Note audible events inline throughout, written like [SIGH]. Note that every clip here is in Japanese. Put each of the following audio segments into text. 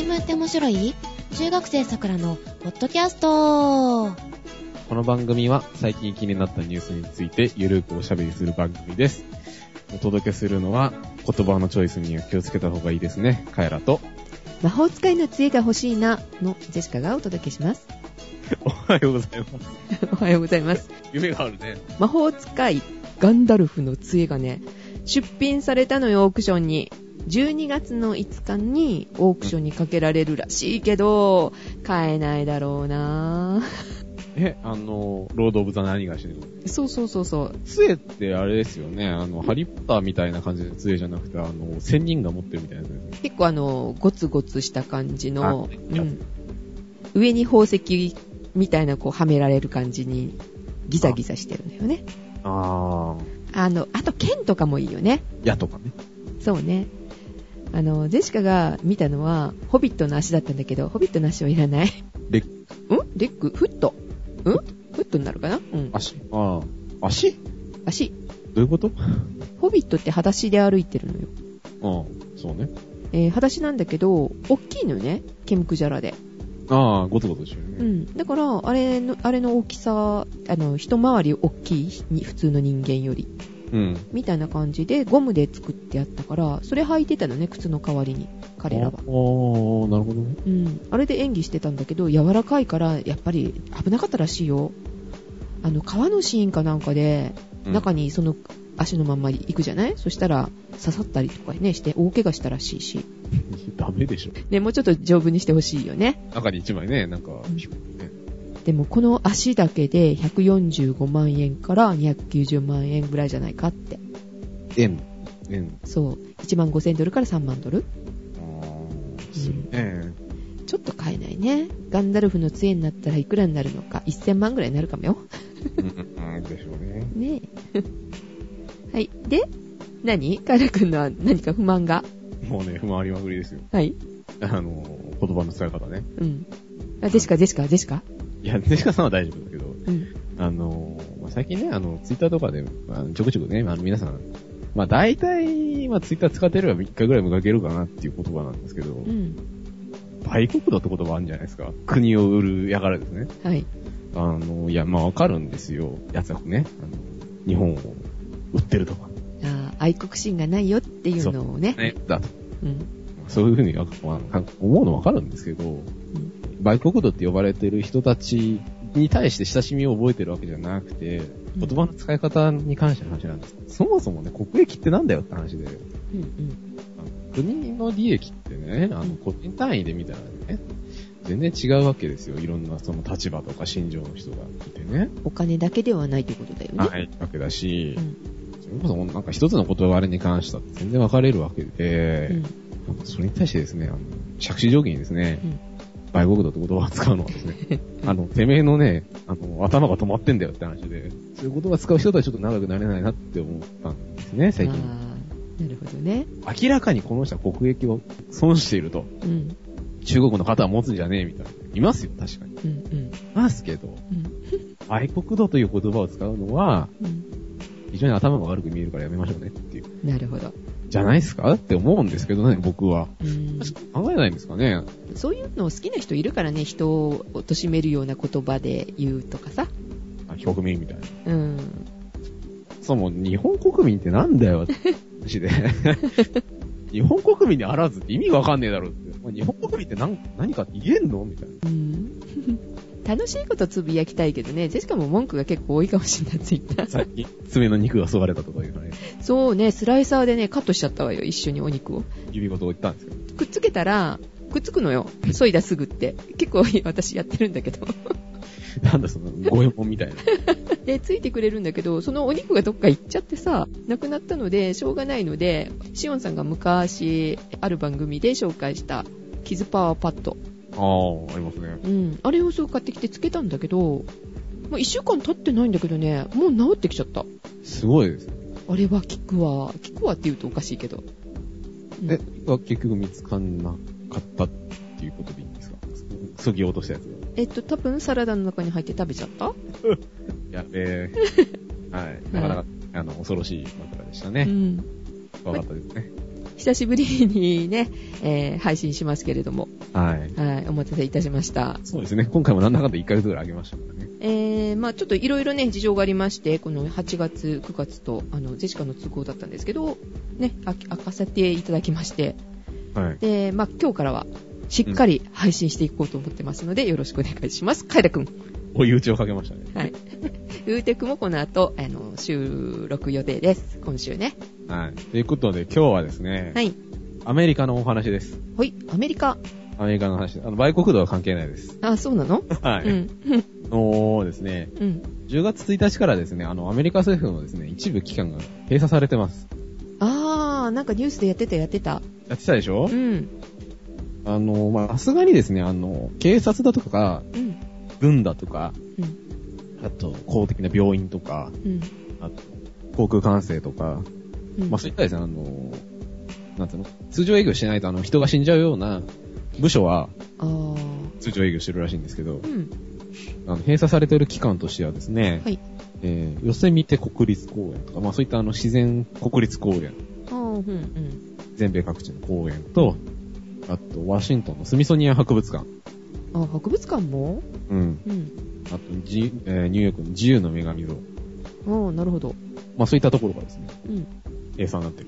新聞って面白い？中学生さくらのポッドキャストこの番組は最近気になったニュースについてゆるくおしゃべりする番組です。お届けするのは言葉のチョイスには気をつけた方がいいですね。カエラと。魔法使いの杖が欲しいなのジェシカがお届けします。[LAUGHS] おはようございます。[LAUGHS] おはようございます。夢があるね。魔法使いガンダルフの杖がね、出品されたのよ、オークションに。12月の5日にオークションにかけられるらしいけど、買えないだろうなえ、あの、ロード・オブ・ザ・何がしねそうそうそうそう。杖ってあれですよね。あの、ハリー・ポッターみたいな感じの杖じゃなくて、あの、仙人が持ってるみたいなやつですね。結構あの、ゴツゴツした感じの、あうん、上に宝石みたいなこうはめられる感じにギザギザしてるんだよね。あー。あの、あと剣とかもいいよね。矢とかね。そうね。あの、ジェシカが見たのは、ホビットの足だったんだけど、ホビットの足はいらない。レッん？レッグフット？ん？フットになるかな？うん。足？あー。足？足。どういうこと？ホビットって裸足で歩いてるのよ。うん。そうね。えー、裸足なんだけど、大きいのよね。ケムクジャラで。あー、ゴツゴツしてるね。うん。だから、あれの、あれの大きさ、あの、一回り大きいに、普通の人間より。うん。みたいな感じで、ゴムで作ってあったから、それ履いてたのね、靴の代わりに。彼らは。おー、なるほどね。うん。あれで演技してたんだけど、柔らかいから、やっぱり危なかったらしいよ。あの、川のシーンかなんかで、うん中にその足のまんま行くじゃない？そしたら、刺さったりとかね、して大怪我したらしいし。[LAUGHS] ダメでしょ。ね、もうちょっと丈夫にしてほしいよね。中に一枚ね、なんか、んピュッね。でもこの足だけで145万円から290万円ぐらいじゃないかって。円。円。そう。1万5000ドルから3万ドルあー、するね。ちょっと買えないね。ガンダルフの杖になったらいくらになるのか。1000万ぐらいになるかもよ。うん、うん、でしょうね。[LAUGHS] ねえ。はい。で、何？カエラ君のは何か不満が？もうね、不満ありまくりですよ。はい。あの、言葉の使い方ね。うん。あ、ジェシカ、ジェシカ、ジェシカいや、デシカさんは大丈夫だけど、うん。あの、まあ最近ね、あの、ツイッターとかで、あのちょくちょくね、あの、皆さん、まあ、大体、まあ、ツイッター使ってれば3日ぐらい見かけるかなっていう言葉なんですけど、うん。売国度って言葉あるんじゃないですか？国を売るやからですね。はい。あの、いや、まあ、わかるんですよ。やつはね、あの、日本を売ってるとか。あ愛国心がないよっていうのをね。ね、だと。うん。そういうふうに、まあ、思うのわかるんですけど、売国度って呼ばれてる人たちに対して親しみを覚えてるわけじゃなくて、言葉の使い方に関しての話なんです。そもそもね、国益ってなんだよって話で、うん。うん。国の利益ってね、あの、個人単位で見たらね、全然違うわけですよ。いろんなその立場とか心情の人がいてね。お金だけではないということだよね。はい。わけだしう、ん。それこそなんか一つの言葉に関しては全然分かれるわけで、うん。それに対してですね、あの、借子定規にですね、うん売国度って言葉を使うのはですね、あの、てめえのね、あの、頭が止まってんだよって話で、そういう言葉使う人とはちょっと長くなれないなって思ったんですね、最近。なるほどね。明らかにこの人は国益を損していると、うん。中国の方は持つんじゃねえみたいな。いますよ、確かに。うん。うん。ますけど、うん。愛国度という言葉を使うのは、うん。非常に頭が悪く見えるからやめましょうねっていう。なるほど。じゃないですかって思うんですけどね、僕は。うん。考えないんですかね。そういうのを好きな人いるからね、人を貶めるような言葉で言うとかさ。あ国民みたいな。うん。そも日本国民ってなんだよって話で。[LAUGHS] 日本国民にあらずって意味がわかんねえだろって。まあ日本国民って何何かって言えんのみたいな。うん。[LAUGHS] 楽しいことつぶやきたいけどね、ジェシカも文句が結構多いかもしれない、ツイッター。さっき爪の肉が削がれたとかいうのね、そうね、スライサーでね、カットしちゃったわよ、一緒にお肉を。指ごと言ったんですけど。くっつけたら、くっつくのよ。そいだすぐって。結構私やってるんだけど。[LAUGHS] なんだその、五右衛門みたいな。[LAUGHS] で、ついてくれるんだけど、そのお肉がどっか行っちゃってさ、なくなったので、しょうがないので、シオンさんが昔、ある番組で紹介した、キズパワーパッド。ああ、ありますね。うん。あれをそう買ってきてつけたんだけど、もう一週間経ってないんだけどね、もう治ってきちゃった。すごいですね。あれは効くわ。効くわって言うとおかしいけど。うんえ、結局見つかんなかったっていうことでいいんですか？そぎ落としたやつが。えっと、多分サラダの中に入って食べちゃった？[LAUGHS] やべえ。[LAUGHS] はい。なかなか、あの、恐ろしい枕でしたね。うん。わかったですね。久しぶりにね、えー配信しますけれども、はい。はい、お待たせいたしました。そうですね。今回もなんだかんだ1ヶ月ぐらいあげましたからね。えー、まあちょっといろいろね、事情がありまして、この8月、9月と、あの、ジェシカの都合だったんですけど、ね、あ明かせていただきまして、はい。で、まあ今日からは、しっかり配信していこうと思ってますので、よろしくお願いします。カイラくん。追い打ちをかけましたね。はい。ウーテクもこの後、あの、収録予定です。今週ね。はい。ということで、今日はですね、はい。アメリカのお話です。ほい、アメリカ？アメリカの話。あの、売国度は関係ないです。あ、そうなの？はい。うん。[LAUGHS] のですね、うん。10月1日からですね、あの、アメリカ政府のですね、一部機関が閉鎖されてます。なんかニュースでやってたやってた。やってたでしょ？うん。あの、まあ、さすがにですね、あの、警察だとか、うん。軍だとか、うん。あと、公的な病院とか、うん。あと、航空管制とか、うん。まあ、そういったですね、あの、なんていうの、通常営業してないと、あの、人が死んじゃうような部署は。通常営業してるらしいんですけどう、ん。あの、閉鎖されている機関としてはですね、はい。えー、ヨセミテ国立公園とか、まあ、そういったあの、自然国立公園、うん。うん。全米各地の公園と、あと、ワシントンのスミソニアン博物館、あ、博物館も？うん。うん。あと、じえーニューヨークの自由の女神像。あー、なるほど。まあそういったところがですね、うん。閉鎖になってい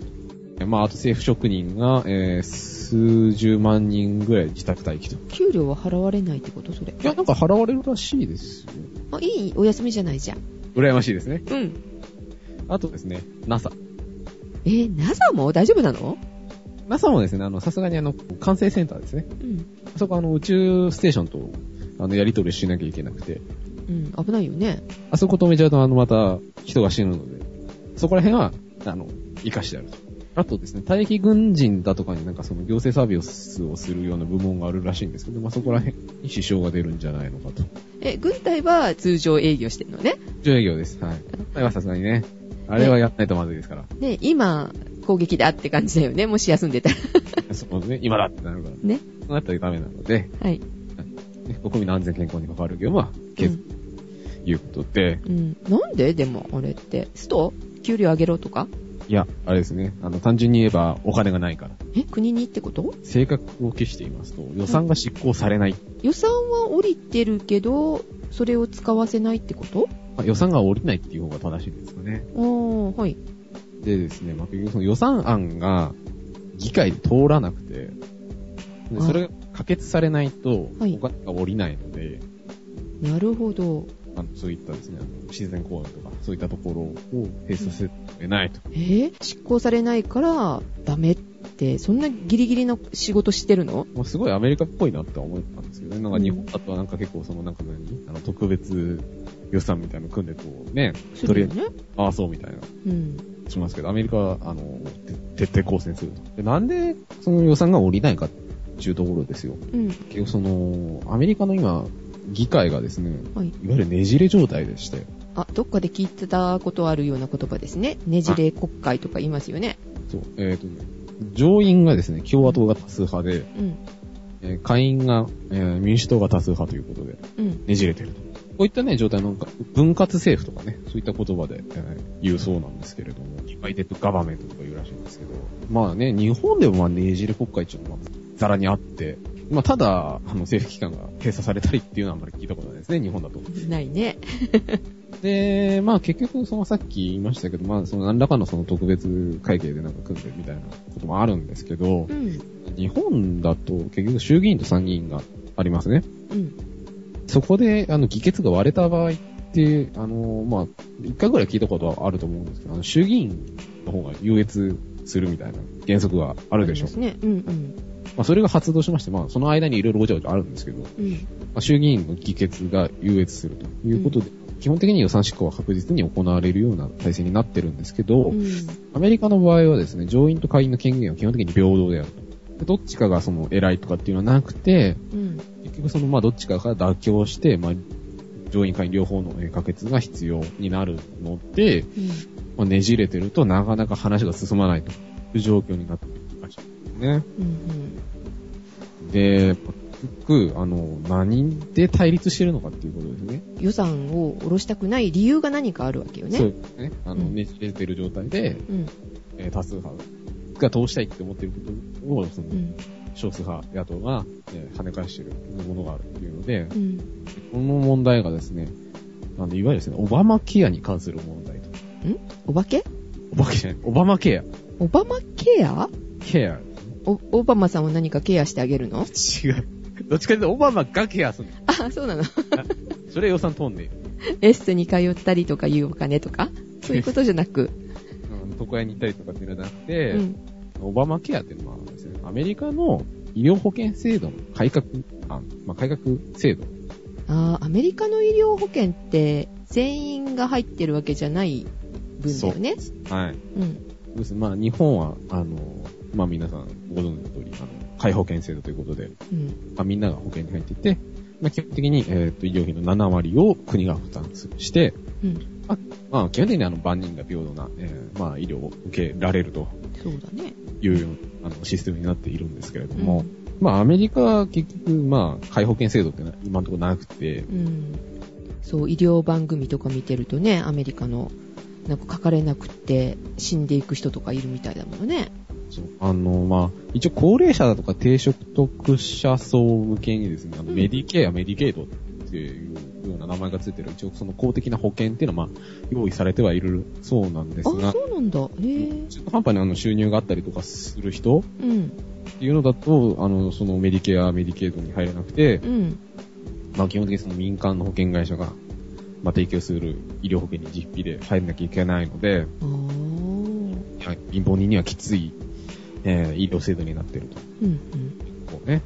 るまああと政府職人が、えー数十万人ぐらい自宅待機と。給料は払われないってこと？それ。いや、なんか払われるらしいですよ。あ、いい？お休みじゃないじゃん。羨ましいですね。うん。あとですね、NASA。えー、NASA も大丈夫なの？NASA もですね、あの、さすがにあの、管制センターですね。うん。そこあの、宇宙ステーションと、あの、やり取りしなきゃいけなくて、うん。危ないよね。あそこ止めちゃうと、あの、また、人が死ぬので、そこら辺は、あの、活かしてあると。あとですね、退役軍人だとかになんかその行政サービスをするような部門があるらしいんですけど、まあ、そこら辺に支障が出るんじゃないのかと。え、軍隊は通常営業してるのね？上営業です。はい。あれはさすがにね、あれはやらないとまずいですから。で、今、攻撃だって感じだよね。もし休んでたら。[LAUGHS] そうね、今だってなるから。ね。そうなったらダメなので、はい。ね国民の安全健康に関わる業務は削るということで、うん。なんで？でも、あれって。スト？給料上げろとか？いや、あれですね、あの、単純に言えばお金がないから。え？国にってこと？性格を消していますと、予算が執行されない。予算は降りてるけど、それを使わせないってこと？まあ予算が降りないっていう方が正しいんですかね。あー、はい。でですね、まあ、結局その予算案が議会で通らなくて、であそれが可決されないと、はいお金が降りないので、なるほど。あのそういったですね、あの自然公園とか、そういったところを閉鎖せてないと。えー？執行されないから、ダメって、そんなギリギリの仕事してるの？もうすごいアメリカっぽいなって思ったんですけどね。なんか日本だとなんか結構そのなんか何？あの特別予算みたいなの組んでこうね、とりあえず、ね。ああそうみたいな。うん。しますけど、アメリカは、あの、て徹底抗戦すると。でなんで、その予算が降りないかっていうところですよ。うん。結局その、アメリカの今、議会がですね、はい。いわゆるねじれ状態でして、あ、どっかで聞いてたことあるような言葉ですね。ねじれ国会とか言いますよね。そう、えっ、とね、上院がですね、共和党が多数派で、うん。えー下院が、えー民主党が多数派ということで、うん。ねじれてると。こういったね、状態の分割政府とかね、そういった言葉で、えー言うそうなんですけれども、ディバイデッドガバメントとか言うらしいんですけど、まあね、日本でもまあねじれ国会っていうのはザラにあって、まあただ、あの政府機関が閉鎖されたりっていうのはあんまり聞いたことないですね、日本だと。ないね。[LAUGHS] で、まあ結局、そのさっき言いましたけど、まあその何らかのその特別会計でなんか組んでるみたいなこともあるんですけどう、ん。日本だと結局衆議院と参議院がありますね。うん。そこで、あの、議決が割れた場合って、あの、まあ、一回ぐらい聞いたことはあると思うんですけど、あの、衆議院の方が優越するみたいな原則があるでしょう。ですね。うんうん。まあ、それが発動しまして、まあ、その間にいろいろごちゃごちゃあるんですけど、まうん。あ、衆議院の議決が優越するということで、基本的に予算執行は確実に行われるような体制になってるんですけど、うん。アメリカの場合はですね、上院と下院の権限は基本的に平等であると。でどっちかがその偉いとかっていうのはなくて、うん。結局その、まあ、どっちかが妥協して、まあ、上院会両方のえー可決が必要になるので、うん。まあ、ねじれてるとなかなか話が進まないという状況になっているらしいですね。うん。で、結局、あの、何で対立してるのかっていうことですね。予算を下ろしたくない理由が何かあるわけよね。そうですね。あの、うんねじれてる状態で、うん。えー多数派が通したいって思ってることを、そのう、ん。少数派野党が、えー跳ね返してるものがあるっていうので、うん。この問題がですね、あの、いわゆるですね、オバマケアに関する問題と。お化けオバケじゃない、オバマケア。オバマケア？ケア。お、オバマさんを何かケアしてあげるの？違う。どっちかというと、オバマがケアする。あ、そうなの。[LAUGHS] それ予算飛んで、エステに通ったりとかいうお金とか？そういうことじゃなく。[LAUGHS] うん床屋に行ったりとかっていうのじゃなくて、うん。オバマケアっていうのはアメリカの医療保険制度の改革、あまあ、改革制度。あーアメリカの医療保険って全員が入ってるわけじゃない分だよね。はい。うん。ですまあ、日本は、あの、まあ皆さんご存知の通り、あの、皆保険制度ということで、うん。まあ、みんなが保険に入っていて、まあ、基本的に、えっ、と、医療費の7割を国が負担して、うん。まあ、基本的にあの、万人が平等な、えーまあ、医療を受けられるとそうだね。いう、あの、システムになっているんですけれども、まあ、アメリカは結局、まあ、皆保険制度って今のところなくて、うん。うん。そう、医療番組とか見てるとね、アメリカの、なんか書かれなくって死んでいく人とかいるみたいだものね。そうあの、まあ、一応高齢者だとか低所得者層向けにですね、あの、うんメディケア、メディケイドっていうような名前がついてる、一応その公的な保険っていうのは、まあ、用意されてはいるそうなんですあ、が、そうなんだ。へえ。中途半端にあの収入があったりとかする人うん。っていうのだと、あの、そのメディケア、メディケイドに入れなくてう、ん。まあ基本的にその民間の保険会社が、まあ提供する医療保険に実費で入らなきゃいけないので、あー。いや貧乏人にはきつい、えー医療制度になっていると。うんこうね。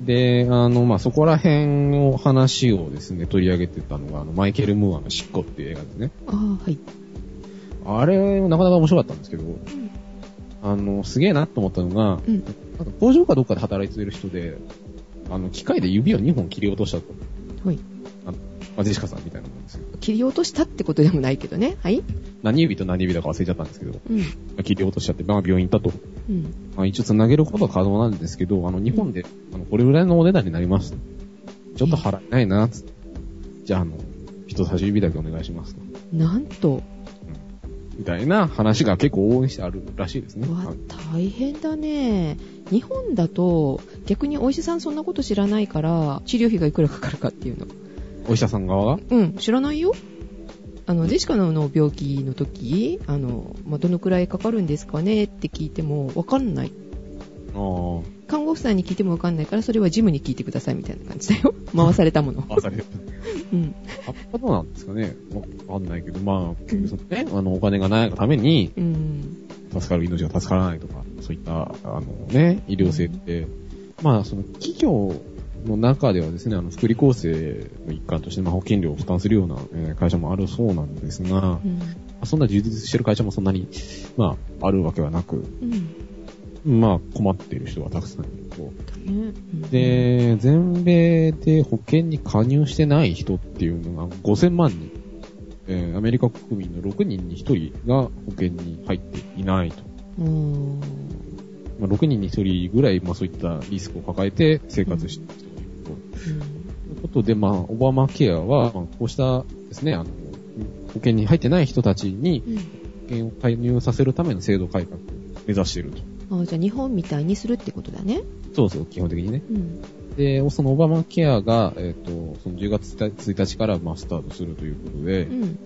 で、あの、まあ、そこら辺の話をですね、取り上げてたのが、あの、マイケル・ムーアの執行っていう映画ですね。うん。あー、はい。あれ、なかなか面白かったんですけど、あの、すげえなと思ったのが、うん。なんか工場かどっかで働いてる人で、あの、機械で指を2本切り落としたと。はい。あの、まあ、ジェシカさんみたいなもんですよ。切り落としたってことでもないけどね。はい。何指と何指だか忘れちゃったんですけど、うん。切り落としちゃって、まあ、病院行ったと。うん。まあ、一応繋げることは可能なんですけど、あの、日本で、あの、これぐらいのお値段になります。ちょっと払えないな、つって。じゃあ、あの、人差し指だけお願いしますと。なんと、みたいな話が結構応援してあるらしいですね。わはい、大変だね。日本だと、逆にお医者さんそんなこと知らないから、治療費がいくらかかるかっていうの。お医者さん側が？うん、知らないよ。あの、ジェシカのの病気の時、あの、まあ、どのくらいかかるんですかねって聞いても、わかんない。ああ、看護婦さんに聞いてもわかんないから、それはジムに聞いてくださいみたいな感じだよ。[LAUGHS] 回されたもの。あ、される。うん。葉っぱどうなんですかねわかんないけど、まあ、結局そのね、あの、お金がないがために、うん。助かる命が助からないとか、そういった、あのね、医療制って、まあ、その企業の中ではですね、あの、福利厚生の一環として、まあ、保険料を負担するような、えー会社もあるそうなんですが、まうん。あそんな充実してる会社もそんなに、まあ、あるわけはなく、うん。まあ、困っている人がたくさんいると。ねうんで、全米で保険に加入してない人っていうのが5000万人。えーアメリカ国民の6人に1人が保険に入っていないと。うん。まあ、6人に1人ぐらい、まあそういったリスクを抱えて生活してと。ということで、まあ、オバマケアは、まあ、こうしたですね、あの、保険に入ってない人たちにうん。保険を加入させるための制度改革を目指していると。あじゃあ日本みたいにするってことだね。そうそう、基本的にね。うん。で、そのオバマケアが、えっ、と、その10月1日から、まあ、スタートするということで、うん。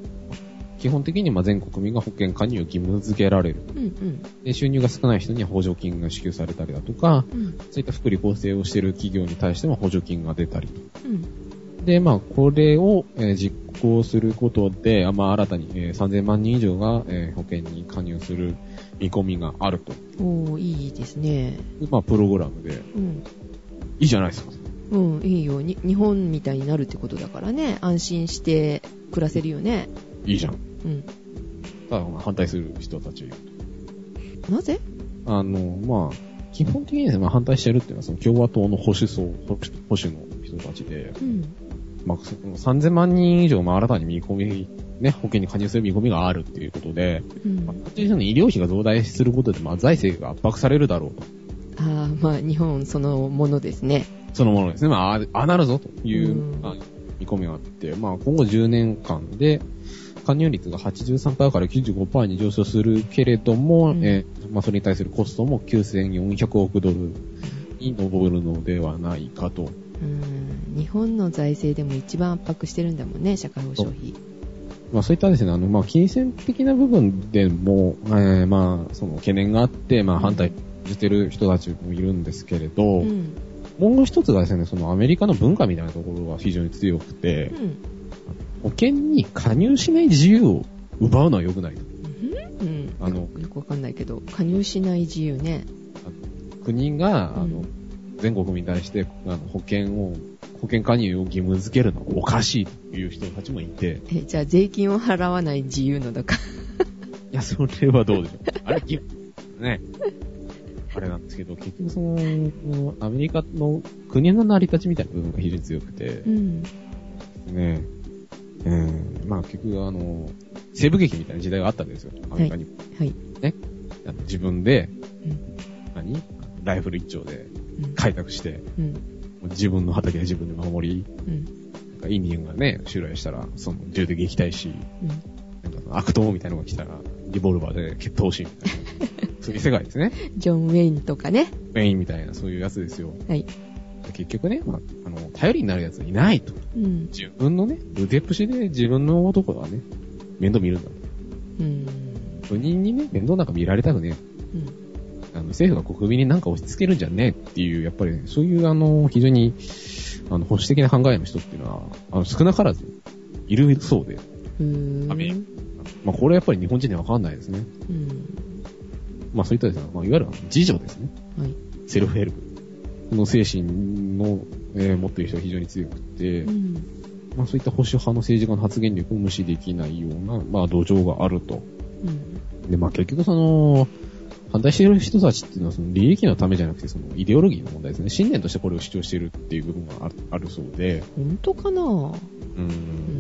基本的に、まあ、全国民が保険加入を義務付けられる。うん。うん。で、収入が少ない人には補助金が支給されたりだとか、うん。そういった福利厚生をしている企業に対しても補助金が出たりと。うん。で、まあ、これを、えー実行することで、あまあ、新たに、えー3000万人以上が、えー保険に加入する見込みがあると。おー、いいですね。まあ、プログラムで、うん。いいじゃないですか。うん、いいよ。に日本みたいになるってことだからね。安心して暮らせるよね。いいじゃん。うん。ただ、まあ反対する人たち。なぜ？あの、まあ、基本的にですね、まあ、反対してるっていうのは、その共和党の保守層、保守の人たちで、うん。まあ、その3000万人以上、まあ、新たに見込み、ね、保険に加入する見込みがあるっていうことで、うんまあ、医療費が増大することで、まあ、財政が圧迫されるだろうと。ああ、まあ、日本そのものですね。そのものですね。まあ、ああなるぞという、うんまあ、見込みがあって、まあ、今後10年間で、加入率が83%から95%に上昇するけれども、うんえーまあ、それに対するコストも9400億ドルに上るのではないかと。うん。日本の財政でも一番圧迫してるんだもんね、社会保障費。まあそういったですね、あの、まあ金銭的な部分でも、えーまあその懸念があって、まあ反対してる人たちもいるんですけれど、うん。もう一つがですね、そのアメリカの文化みたいなところが非常に強くて、うん。保険に加入しない自由を奪うのは良くないと。うん。あのよよくわかんないけど、加入しない自由ね。国が、あのうん、全国民に対して、あの、保険を、保険加入を義務付けるのはおかしいという人たちもいて、え、じゃあ税金を払わない自由のだか。いや、それはどうでしょう。あれ、義務、ね。あれなんですけど、結局その、アメリカの国の成り立ちみたいな部分が非常に強くてう、ん。ね、えー、まあ結局あの、西部劇みたいな時代があったわけですよ、アメリカに。はい。あの自分で、うん。何？ライフル一丁でうん。開拓して、うん。自分の畑は自分で守り、うん。なんかインディアンがね、襲来したら、その銃で撃退し、うん。なんか悪党みたいなのが来たら、リボルバーで決闘し、みたいな。[LAUGHS] そういう世界ですね。ジョン・ウェインとかね。メインみたいな、そういうやつですよ。はい。結局ね、まあ、あの、頼りになるやついないと。うん。自分のね、腕っぷしで自分の男がね、面倒見るんだと。うん。不妊にね、面倒なんか見られたくねえ。うん。あの、政府が国民になんか押し付けるんじゃねえっていう、やっぱり、ね、そういうあの、非常に、あの、保守的な考えの人っていうのは、あの、少なからず、いるそうで。うーん。アメリカまあ、これはやっぱり日本人にはわかんないですね。うん。まあ、そういったですね、まあ、いわゆる自助ですね。はい。セルフヘルプ。この精神の、えー持っている人が非常に強くて、うん。まあ、そういった保守派の政治家の発言力を無視できないような、まあ、土壌があると。うん。で、まあ、結局その、反対している人たちっていうのは、その利益のためじゃなくて、そのイデオロギーの問題ですね。信念としてこれを主張しているっていう部分があるそうで、本当かな？う。うん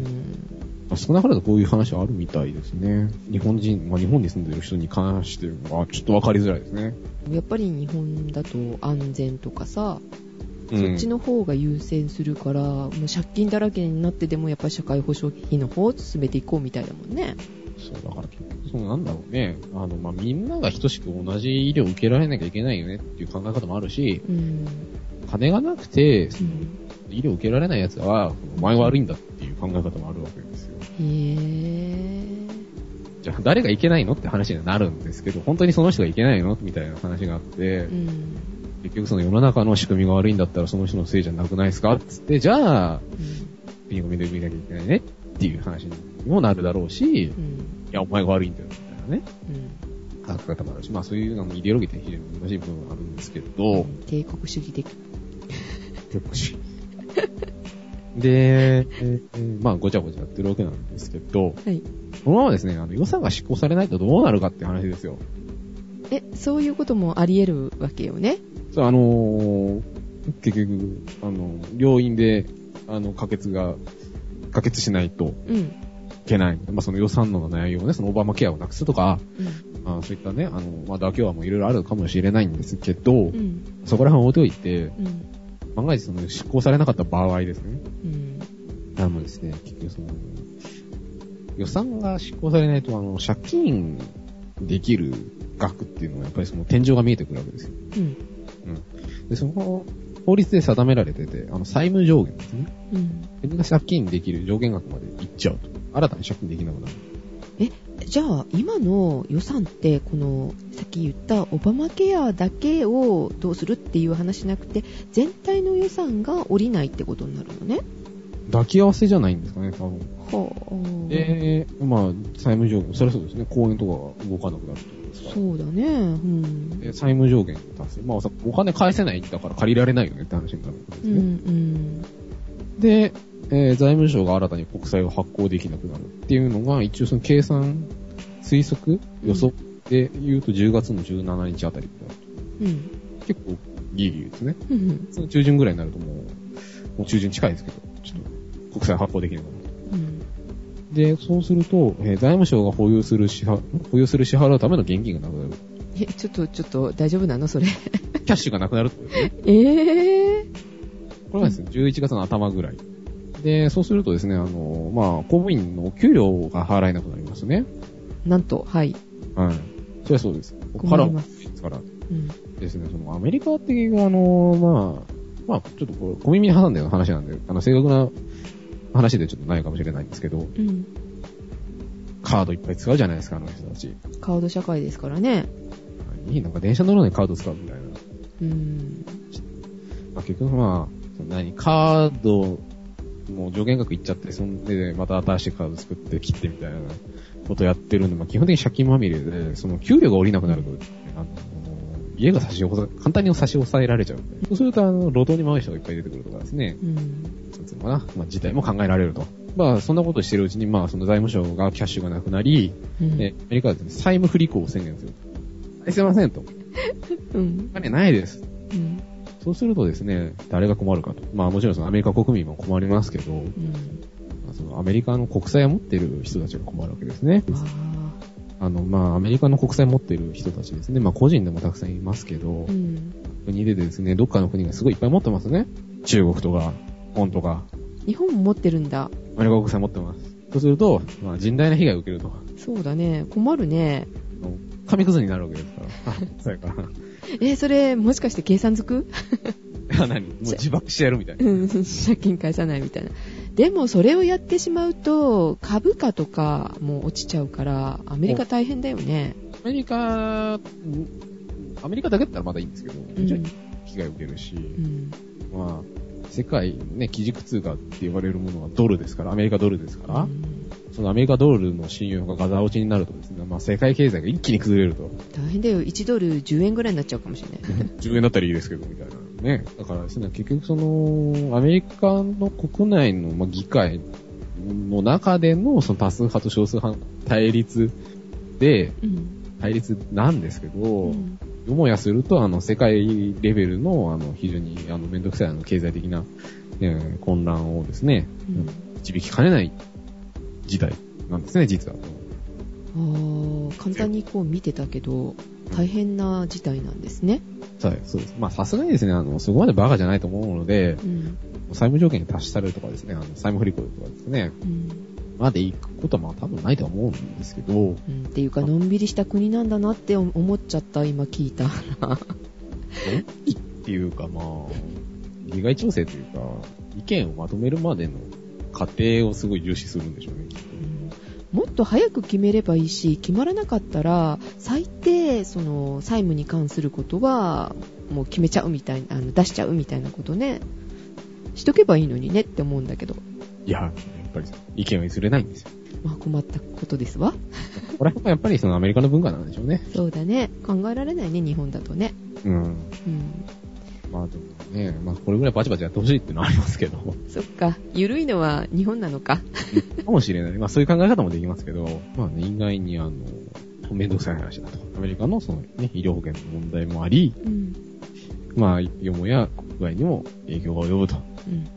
少なからずこういう話はあるみたいですね。日本人、まあ、日本に住んでいる人に関しては、ちょっとわかりづらいですね。やっぱり日本だと安全とかさ、うんそっちの方が優先するから、もう借金だらけになってでもやっぱり社会保障費の方を進めていこうみたいだもんね。そう、だから結局、そのなんだろうね。あの、まあ、みんなが等しく同じ医療を受けられなきゃいけないよねっていう考え方もあるし、うん。金がなくて、うん。医療を受けられない奴は、お前が悪いんだっていう考え方もあるわけよ。へじゃあ、誰がいけないのって話にはなるんですけど、本当にその人がいけないのみたいな話があってー。う、ん。結局その世の中の仕組みが悪いんだったらその人のせいじゃなくないですか？つって、じゃあ、国が見てみなきゃいけないねっていう話にもなるだろうし、いうん。うん。や、お前が悪いんだよ、みたいなね、うん。考え方もあるし、まあそういうのもイデオロギーって非常に難しい部分があるんですけど、帝国主義的。結構し。で、えーまあごちゃごちゃやってるわけなんですけど、はい。このままですね、あの予算が執行されないとどうなるかって話ですよ。え、そういうこともあり得るわけよね？そう、あのー結局、あの、病院で、あの、可決が、可決しないとうん。いけない。まあ、その予算の内容ね、そのオバマケアをなくすとか、うん。まあ、そういったね、あの、まあ、妥協はもういろいろあるかもしれないんですけど、うん。そこら辺置いといて、うん。万が一その執行されなかった場合ですね、うん。あのですね、結局その、予算が執行されないと、あの、借金できる額っていうのはやっぱりその天井が見えてくるわけですよ。うん。で、その法律で定められてて、あの、債務上限ですね。うん。自分が借金できる上限額までいっちゃうと。新たに借金できなくなる。じゃあ、今の予算って、この、さっき言ったオバマケアだけをどうするっていう話じゃなくて、全体の予算が下りないってことになるのね。抱き合わせじゃないんですかね、多分。はあ。で、まあ、債務上限、それはそうですね、公園とかが動かなくなるってことですから。そうだね。うん。で債務上限を達成。まあ、さお金返せないんだから借りられないよねって話になるわけですうん、うね。ん。で、えー財務省が新たに国債を発行できなくなるっていうのが、一応その計算、推測、予測で言うと10月の17日あたり。うん。結構ギリギリですね。うん。その中旬ぐらいになるともう、もう中旬近いですけど、ちょっと国債発行できなくなる。うん。で、そうすると、えー財務省が保有する支払、保有する支払うための現金がなくなる。え、ちょっと、ちょっと、大丈夫なの？それ。キャッシュがなくなるってことですね。[LAUGHS] ええこれがですね、11月の頭ぐらいで、そうするとですね、あの、まあ、公務員の給料が払えなくなりますね。なんと、はい。はい。そりゃそうです。払うですから。うん。ですね、そのアメリカっていうあの、まあ、まあ、ちょっとこれ、小耳に挟んでの話なんで、あの、正確な話でちょっとないかもしれないんですけど、うん。カードいっぱい使うじゃないですか、あの人たち。カード社会ですからね。いいなんか電車乗るのにカード使うみたいな。うん。まあ、結局まあ、何、カード、もう上限額いっちゃって、そんで、また新しいカード作って切ってみたいなことやってるんで、まあ基本的に借金まみれで、その給料が降りなくなると、あの、家が差し押さ、簡単に差し押さえられちゃうんで。そうすると、あの、路頭に回る人がいっぱい出てくるとかですね、うん。なんつうのかな、まあ事態も考えられると。まあそんなことしてるうちに、まあその財務省がキャッシュがなくなり、うん。でアメリカはですね、債務不履行を宣言する。[LAUGHS] はい、すいませんと。うん。お金ないです。うん。そうするとですね、誰が困るかと。まあもちろんそのアメリカ国民も困りますけど、うん。まあそのアメリカの国債を持っている人たちが困るわけですね。ああの、まあアメリカの国債を持っている人たちですね。まあ個人でもたくさんいますけどー、うん。国でですね、どっかの国がすごいいっぱい持ってますね。中国とか、日本とか、日本も持ってるんだ。アメリカ国債持ってます。そうすると、まあ甚大な被害を受けると。そうだね。困るね。紙くずになるわけですから。あ [LAUGHS] そうやから。え、それ、もしかして計算づく？いや、何？もう自爆してやるみたいな。うん、借金返さないみたいな。でも、それをやってしまうと、株価とかも落ちちゃうから、アメリカ大変だよね。アメリカ、んアメリカだけだったらまだいいんですけど、うん被害を受けるし、うん。まあ、世界ね、基軸通貨って呼ばれるものはドルですから、アメリカドルですから、うんそのアメリカドルの信用がガザ落ちになるとですね、まあ世界経済が一気に崩れると。大変だよ。1ドル10円ぐらいになっちゃうかもしれない。10円だったらいいですけど、みたいな。ね。だからですね、結局その、アメリカの国内の、まあ、議会の中での、その多数派と少数派の対立で、うん。対立なんですけど、うんよもやすると、あの、世界レベルの、あの、非常に、あの、めんどくさい、あの、経済的な、ね混乱をですね、うん導きかねない事態なんですね、実は。あー簡単にこう見てたけど、大変な事態なんですね。はい、そうです。まあ、さすがにですね、あの、そこまでバカじゃないと思うので、うん。債務条件に達したるとかですね、あの、債務不履行とかですね、うん。まで行くことはまあ多分ないとは思うんですけど、うん、っていうか、のんびりした国なんだなって思っちゃった、今聞いたら。[LAUGHS] いっていうかまあ、利害調整というか、意見をまとめるまでの過程をすごい重視するんでしょうね、もっと早く決めればいいし、決まらなかったら、最低、その、債務に関することは、もう決めちゃうみたいな、あの出しちゃうみたいなことね、しとけばいいのにねって思うんだけど、いや、やっぱり意見は譲れないんですよ。まあ困ったことですわ。[LAUGHS] これはやっぱりそのアメリカの文化なんでしょうね。そうだね。考えられないね、日本だとね。うん。うん。まあでもね、まあこれぐらいバチバチやってほしいっていうのはありますけど、そっか。ゆるいのは日本なのか。かもしれない。まあそういう考え方もできますけど、まあね、意外にあの、めんどくさい話だと。アメリカのそのね、医療保険の問題もあり、うん。まあ、よもや国外にも影響が及ぶと。うん。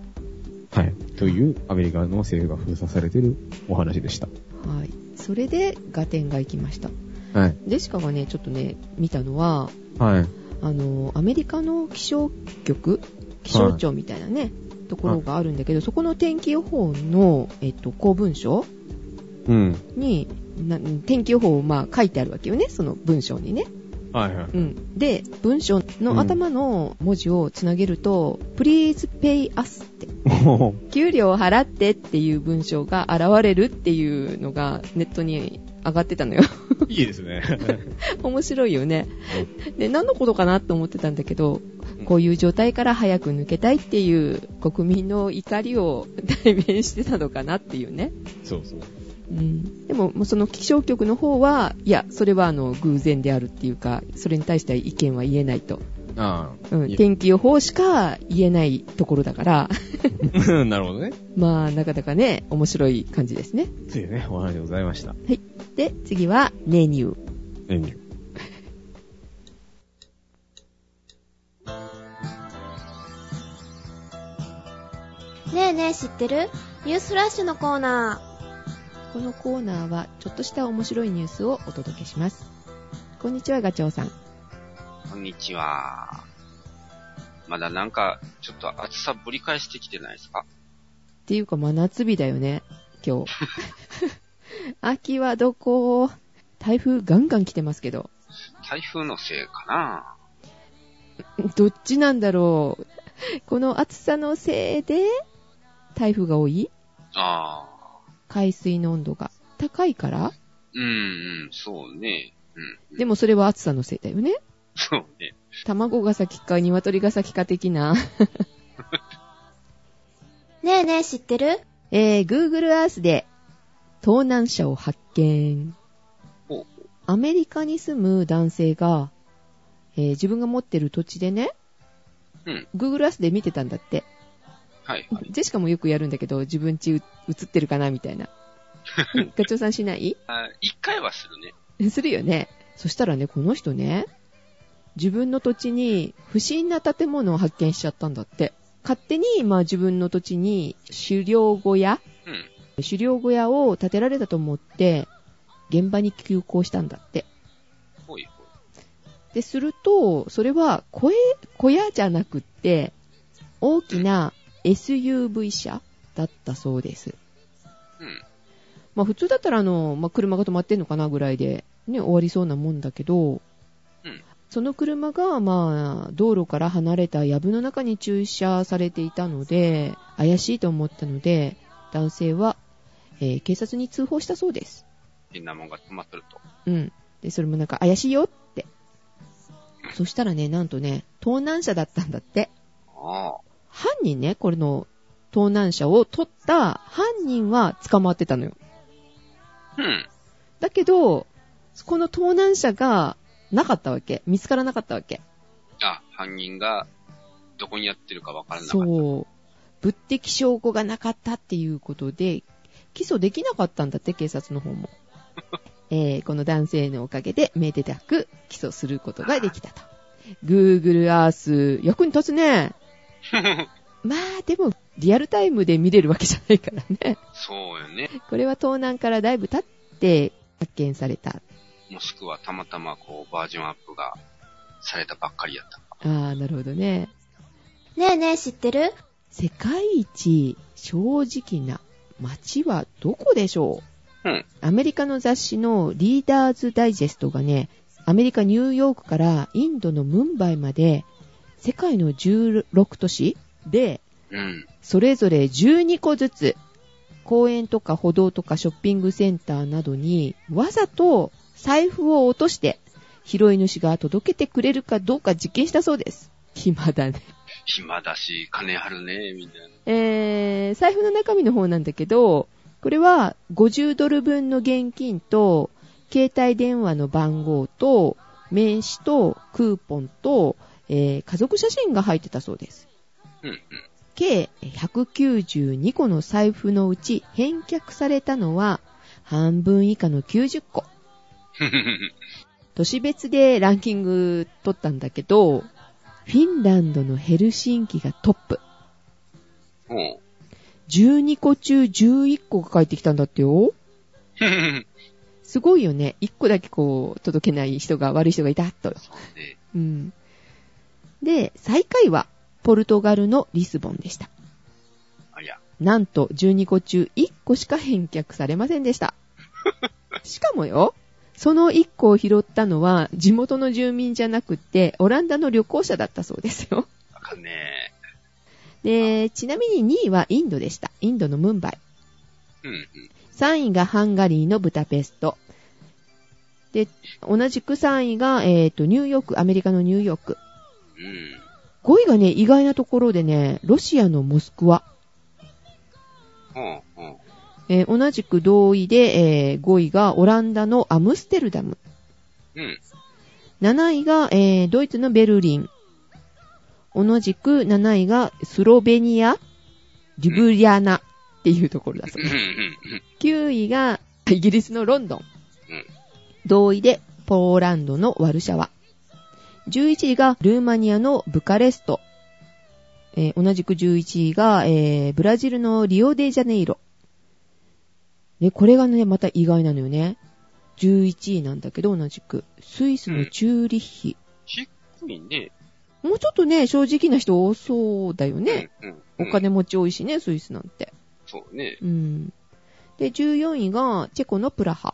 はい。というアメリカの政府が封鎖されているお話でした。はい。それで、ガテンが行きました。はい。ジェシカがね、ちょっとね、見たのは、はい。あの、アメリカの気象局、気象庁みたいなね、ところがあるんだけど、そこの天気予報の、えっと、公文書うん。天気予報をまあ書いてあるわけよね、その文章にね。はいはい。うん。で、文章の頭の文字をつなげると、please pay us って、給料を払ってっていう文章が現れるっていうのがネットに上がってたのよ。いいですね。[LAUGHS] 面白いよね。で、何のことかなと思ってたんだけど、こういう状態から早く抜けたいっていう国民の怒りを代弁してたのかなっていうね。そうそう。うん、でも、その気象局の方は、いや、それはあの偶然であるっていうか、それに対しては意見は言えないと。あうん、天気予報しか言えないところだから、あ。[LAUGHS] なるほどね。まあ、なかなかね、面白い感じですね。というね、お話でございました。で、次は、ネニュー。メニュー。[LAUGHS] ねえねえ知ってる？ニュースフラッシュのコーナこのコーナーは、ちょっとした面白いニュースをお届けします。こんにちは、ガチョウさん。こんにちは。まだなんか、ちょっと暑さぶり返してきてないですか？っていうか真夏日だよね、今日。[LAUGHS] 秋はどこ？台風ガンガン来てますけど。台風のせいかな？どっちなんだろう？この暑さのせいで、台風が多い？ああ。海水の温度が高いから？うん、うん、そうね。うん。でもそれは暑さのせいだよね。そうね。卵が先か鶏が先か的な。ねえねえ知ってる？えー、Google Earth で盗難者を発見。アメリカに住む男性が、えー自分が持ってる土地でね、うん。Google Earth で見てたんだって。はい。ジェシカもよくやるんだけど、自分家映ってるかなみたいな。うんガチョウさんしない？あ一回はするね。するよね。そしたらね、この人ね、自分の土地に不審な建物を発見しちゃったんだって。勝手に、まあ自分の土地に狩猟小屋うん。狩猟小屋を建てられたと思って、現場に急行したんだって。ほいほい。で、すると、それは小屋小屋じゃなくって、大きな SUV 車だったそうです。うん。まあ普通だったらあの、まあ車が止まってんのかなぐらいで、ね、終わりそうなもんだけど、うん。その車が、まあ、道路から離れた藪の中に駐車されていたので、怪しいと思ったので、男性は、えー警察に通報したそうです。変なもんが止まってると。うん。で、それもなんか怪しいよって。そしたらね、なんとね、盗難車だったんだって。ああ。犯人ね、これの盗難車を取った犯人は捕まってたのよ。うん。だけど、この盗難車がなかったわけ。見つからなかったわけ。あ、犯人がどこにやってるかわからなかった。そう。物的証拠がなかったっていうことで、起訴できなかったんだって、警察の方も。[LAUGHS] えー、この男性のおかげで、めでたく起訴することができたと。Google Earth、役に立つね。[LAUGHS] まあ、でも、リアルタイムで見れるわけじゃないからね。そうよね。これは盗難からだいぶ経って発見された。もしくはたまたまこうバージョンアップがされたばっかりやった。ああ、なるほどね。ねえねえ知ってる？世界一正直な街はどこでしょう？うん。アメリカの雑誌のリーダーズダイジェストがね、アメリカニューヨークからインドのムンバイまで、世界の16都市で、うん。それぞれ12個ずつ、公園とか歩道とかショッピングセンターなどに、わざと財布を落として、拾い主が届けてくれるかどうか実験したそうです。暇だね。暇だし、金あるね、みたいな。えー、財布の中身の方なんだけど、これは50ドル分の現金と、携帯電話の番号と、名刺と、クーポンと、えー家族写真が入ってたそうです。うんうん。計192個の財布のうち返却されたのは半分以下の90個。[LAUGHS] 都市別でランキング取ったんだけど、フィンランドのヘルシンキがトップ。おう。12個中11個が返ってきたんだってよ。[LAUGHS] すごいよね。1個だけこう、届けない人が、悪い人がいたと。ねうん。で、最下位は、ポルトガルのリスボンでした。ありゃ。なんと、12個中1個しか返却されませんでした。[LAUGHS] しかもよ、その1個を拾ったのは、地元の住民じゃなくって、オランダの旅行者だったそうですよ。あかんねで、ちなみに2位はインドでした。インドのムンバイ。うんうん。3位がハンガリーのブダペスト。で、同じく3位が、えっ、と、ニューヨーク、アメリカのニューヨーク。うん。5位がね、意外なところでね、ロシアのモスクワ。ほうほう。えー同じく同意で、えー5位がオランダのアムステルダム。うん。7位が、えードイツのベルリン。同じく7位がスロベニア、リブリアナっていうところだそうです。うんうんうん。9位がイギリスのロンドン。うん同意でポーランドのワルシャワ。11位がルーマニアのブカレスト。えー同じく11位が、えーブラジルのリオデジャネイロ。で、これがね、また意外なのよね。11位なんだけど、同じく。スイスのチューリッヒ。低いね。もうちょっとね、正直な人多そうだよね。うんうん。お金持ち多いしね、スイスなんて。そうね。う。うん。で、14位がチェコのプラハ。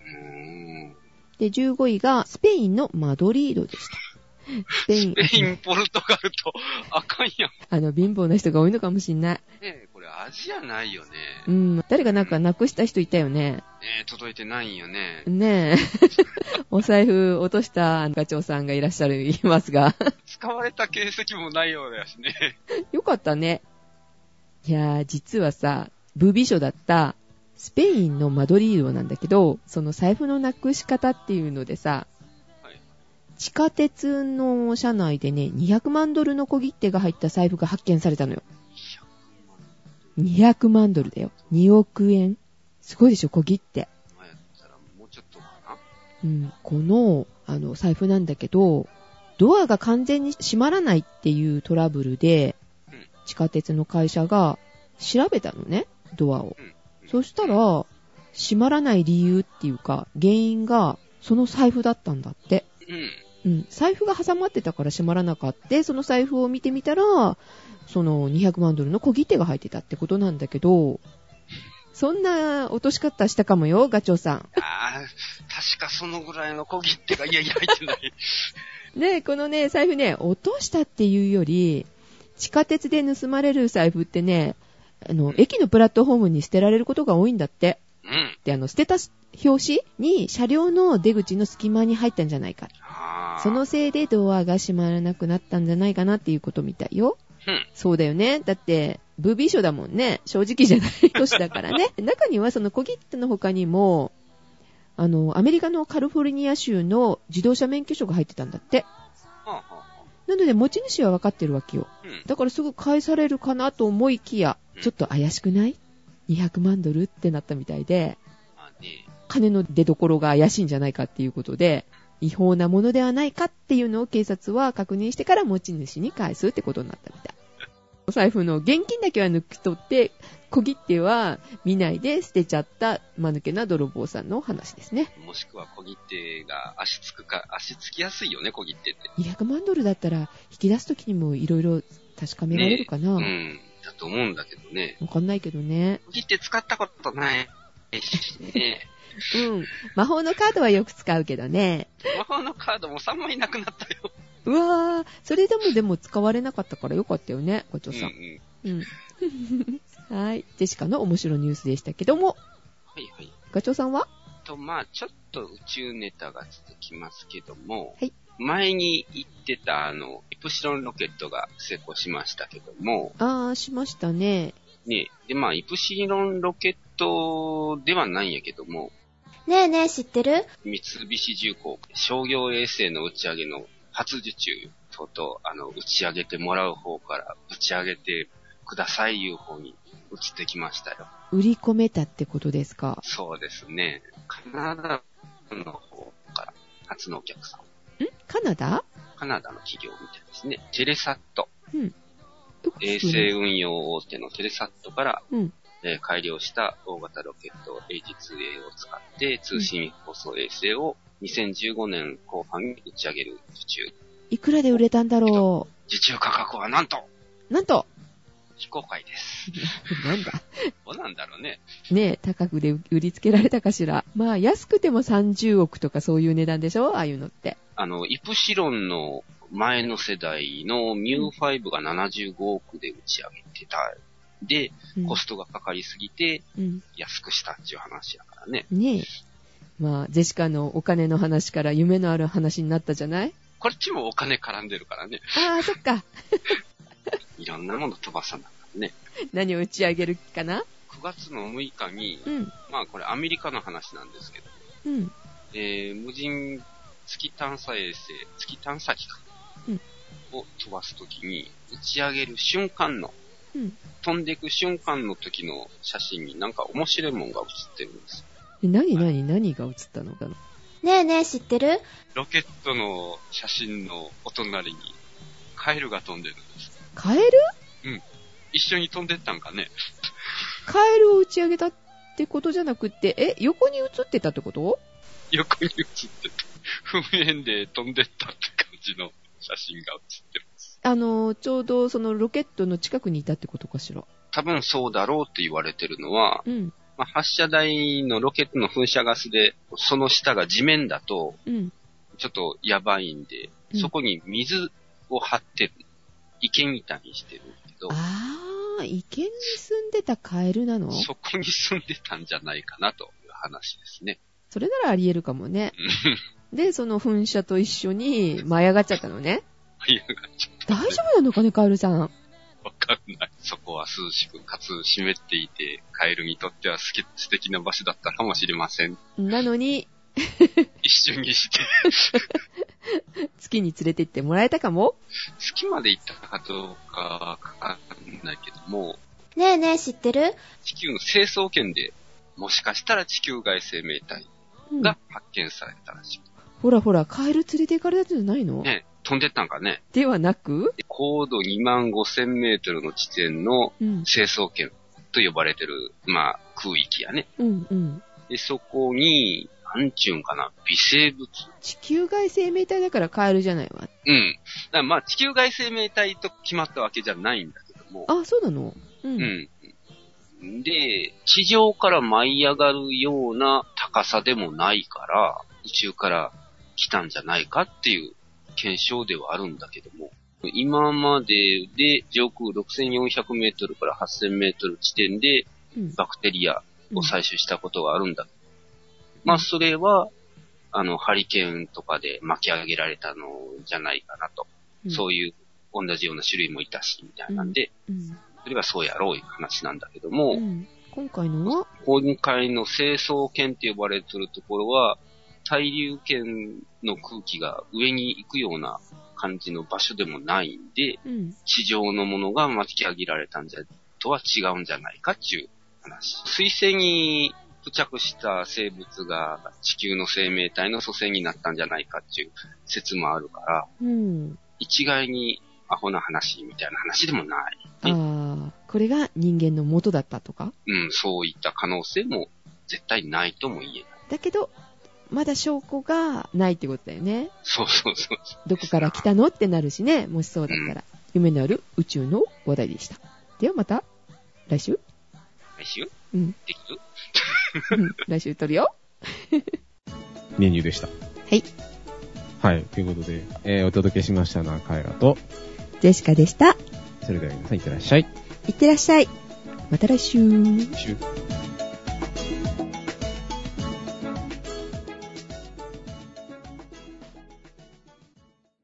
うーん。で、15位がスペインのマドリードでした。[LAUGHS] スペイン、スペイン、ポルトガルと、あかんやん。あの、貧乏な人が多いのかもしんない。ねえ、これアジアないよね。うん。誰がなんかなくした人いたよね。ねえ、届いてないんよね。ねえ。[LAUGHS] お財布落としたガチョウさんがいらっしゃる、いますが。使われた形跡もないようだしね。よかったね。いやー、実はさ、ブービー賞だったスペインのマドリードなんだけど、その財布のなくし方っていうのでさ、はい地下鉄の車内でね、200万ドルの小切手が入った財布が発見されたのよ。200万ドルだよ。2億円。すごいでしょ、小切手。今やったらもうちょっとかな。うん、この、あの、財布なんだけど、ドアが完全に閉まらないっていうトラブルでうん、地下鉄の会社が調べたのね、ドアを。うん。そしたら、閉まらない理由っていうか、原因が、その財布だったんだって。うん。うん、財布が挟まってたから閉まらなかった。その財布を見てみたら、その200万ドルの小切手が入ってたってことなんだけど、そんな落とし方したかもよ、ガチョウさん。ああ、確かそのぐらいの小切手が、いやいや入ってない。[LAUGHS] ね、このね、財布ね、落としたっていうより、地下鉄で盗まれる財布ってね、あの、駅のプラットフォームに捨てられることが多いんだって。うん。で、あの、捨てた表紙に車両の出口の隙間に入ったんじゃないか。そのせいでドアが閉まらなくなったんじゃないかなっていうことみたいよ。うん。そうだよね。だって、ブービー賞だもんね。正直じゃない年だからね。[LAUGHS] 中にはその小切手の他にも、あの、アメリカのカリフォルニア州の自動車免許証が入ってたんだって。はあ、はなので持ち主は分かってるわけよ。あ、うん。だからすぐ返されるかなと思いきや、ちょっと怪しくない ?200 万ドルってなったみたいで、金の出所が怪しいんじゃないかっていうことで、違法なものではないかっていうのを警察は確認してから持ち主に返すってことになったみたい。お財布の現金だけは抜き取って、小切手は見ないで捨てちゃった間抜けな泥棒さんの話ですね。もしくは小切手が足つくか、足つきやすいよね、小切手って。200万ドルだったら引き出すときにもいろいろ確かめられるかなわ、うん。だと思うんだけどね。かんないけどね。小切手使ったことないしね。うん。魔法のカードはよく使うけどね。魔法のカードも3枚なくなったよ。うわー、それでもでも使われなかったからよかったよね、ごちょうんうさん。ん。うん。[LAUGHS] はい。ジェシカの面白ニュースでしたけども、はいはい。ガチョウさんは？と、まあちょっと宇宙ネタが続きますけども、はい前に言ってたあの、イプシロンロケットが成功しましたけども、あー、しましたね。ね、で、まあ、イプシロンロケットではないんやけども、ねえねえ知ってる？三菱重工商業衛星の打ち上げの初受注とうとう、あの、打ち上げてもらう方から打ち上げてくださいいう方に移ってきましたよ。売り込めたってことですか？そうですね。カナダの方から初のお客さん。ん？カナダ？カナダの企業みたいですね。テレサット。よく衛星運用大手のテレサットから、うん。えー改良した大型ロケット H2A を使って通信放送衛星を2015年後半に打ち上げる受注。いくらで売れたんだろ受注価格はなんとう。なんと、非公開です。[LAUGHS] なんだ？どうなんだろうね。ねえ、高くで売りつけられたかしら。まあ、安くても30億とかそういう値段でしょ？ああいうのって。あの、イプシロンの前の世代のミュー5が75億で打ち上げてた。で、うんコストがかかりすぎてうん。安くしたっていう話やからね。ねえ。まあ、ジェシカのお金の話から夢のある話になったじゃない？こっちもお金絡んでるからね。ああ、そっか。[LAUGHS] いろんなもの飛ばさなからね。何を打ち上げるかな？9月の6日に、うん。まあこれアメリカの話なんですけど、うん。えー、無人月探査衛星、月探査機か、うんを飛ばすときに、打ち上げる瞬間の、うん。飛んでいく瞬間の時の写真になんか面白いもんが写ってるんです。え何何何が映ったのかな？ねえねえ知ってる？ロケットの写真のお隣に、カエルが飛んでるんです。カエル？一緒に飛んでったんかね？カエルを打ち上げたってことじゃなくって、え、横に映ってたってこと？横に写ってて、[LAUGHS] 噴煙で飛んでったって感じの写真が写ってる。あの、ちょうどそのロケットの近くにいたってことかしら。多分そうだろうって言われてるのは、うん。まあ、発射台のロケットの噴射ガスで、その下が地面だと、うん。ちょっとやばいんで、うんそこに水を張ってる。池みたいにしてるけど、あー、池に住んでたカエルなの？そこに住んでたんじゃないかなという話ですね。それならあり得るかもね。で、その噴射と一緒に舞い上がっちゃったのね。いや、ちょっと大丈夫なのかね、カエルさん。わかんない。そこは涼しく、かつ湿っていて、カエルにとっては素敵な場所だったかもしれません。なのに、[LAUGHS] 一瞬にして、月に連れて行ってもらえたかも？月まで行ったかどうかわかんないけども、ねえねえ、知ってる？地球の成層圏で、もしかしたら地球外生命体うん。が発見されたらしい。ほらほら、カエル連れて行かれたんじゃないの？ね、飛んでったんかね。ではなく？高度2万5千メートルの地点のうん。成層圏と呼ばれてる、まあ、空域やね。うんうん。で、そこに、なんちゅうんかな、微生物地球外生命体だからカエルじゃないわ。うん。まあ、地球外生命体と決まったわけじゃないんだけども。あ、そうなの？う。うんん。で、地上から舞い上がるような高さでもないから、宇宙から来たんじゃないかっていう検証ではあるんだけども、今までで上空6400メートルから8000メートル地点でうん。バクテリアを採取したことがあるんだ。まあ、それは、あの、ハリケーンとかで巻き上げられたのじゃないかなと。うんそういう同じような種類もいたし、みたいなんで、うん。それはそうやろういう話なんだけども、うん。今回の？は今回の清掃圏って呼ばれてるところは、対流圏の空気が上に行くような感じの場所でもないんで、うん。地上のものが巻き上げられたんじゃ、とは違うんじゃないかっていう話。水星に付着した生物が地球の生命体の祖先になったんじゃないかっていう説もあるから、うん。一概にアホな話みたいな話でもない。ああ、これが人間の元だったとか？うん、そういった可能性も絶対ないとも言えない。だけど、まだ証拠がないってことだよね。そうそうそう。どこから来たのってなるしね。もしそうだったら。夢のある宇宙の話題でした。ではまた、来週来週？うん。できるうん来週撮るよ。[LAUGHS] メニューでした。はい。はい。ということで、えー、お届けしましたのはカエラと、ジェシカでした。それでは皆さんいってらっしゃい。いってらっしゃい。また来週。週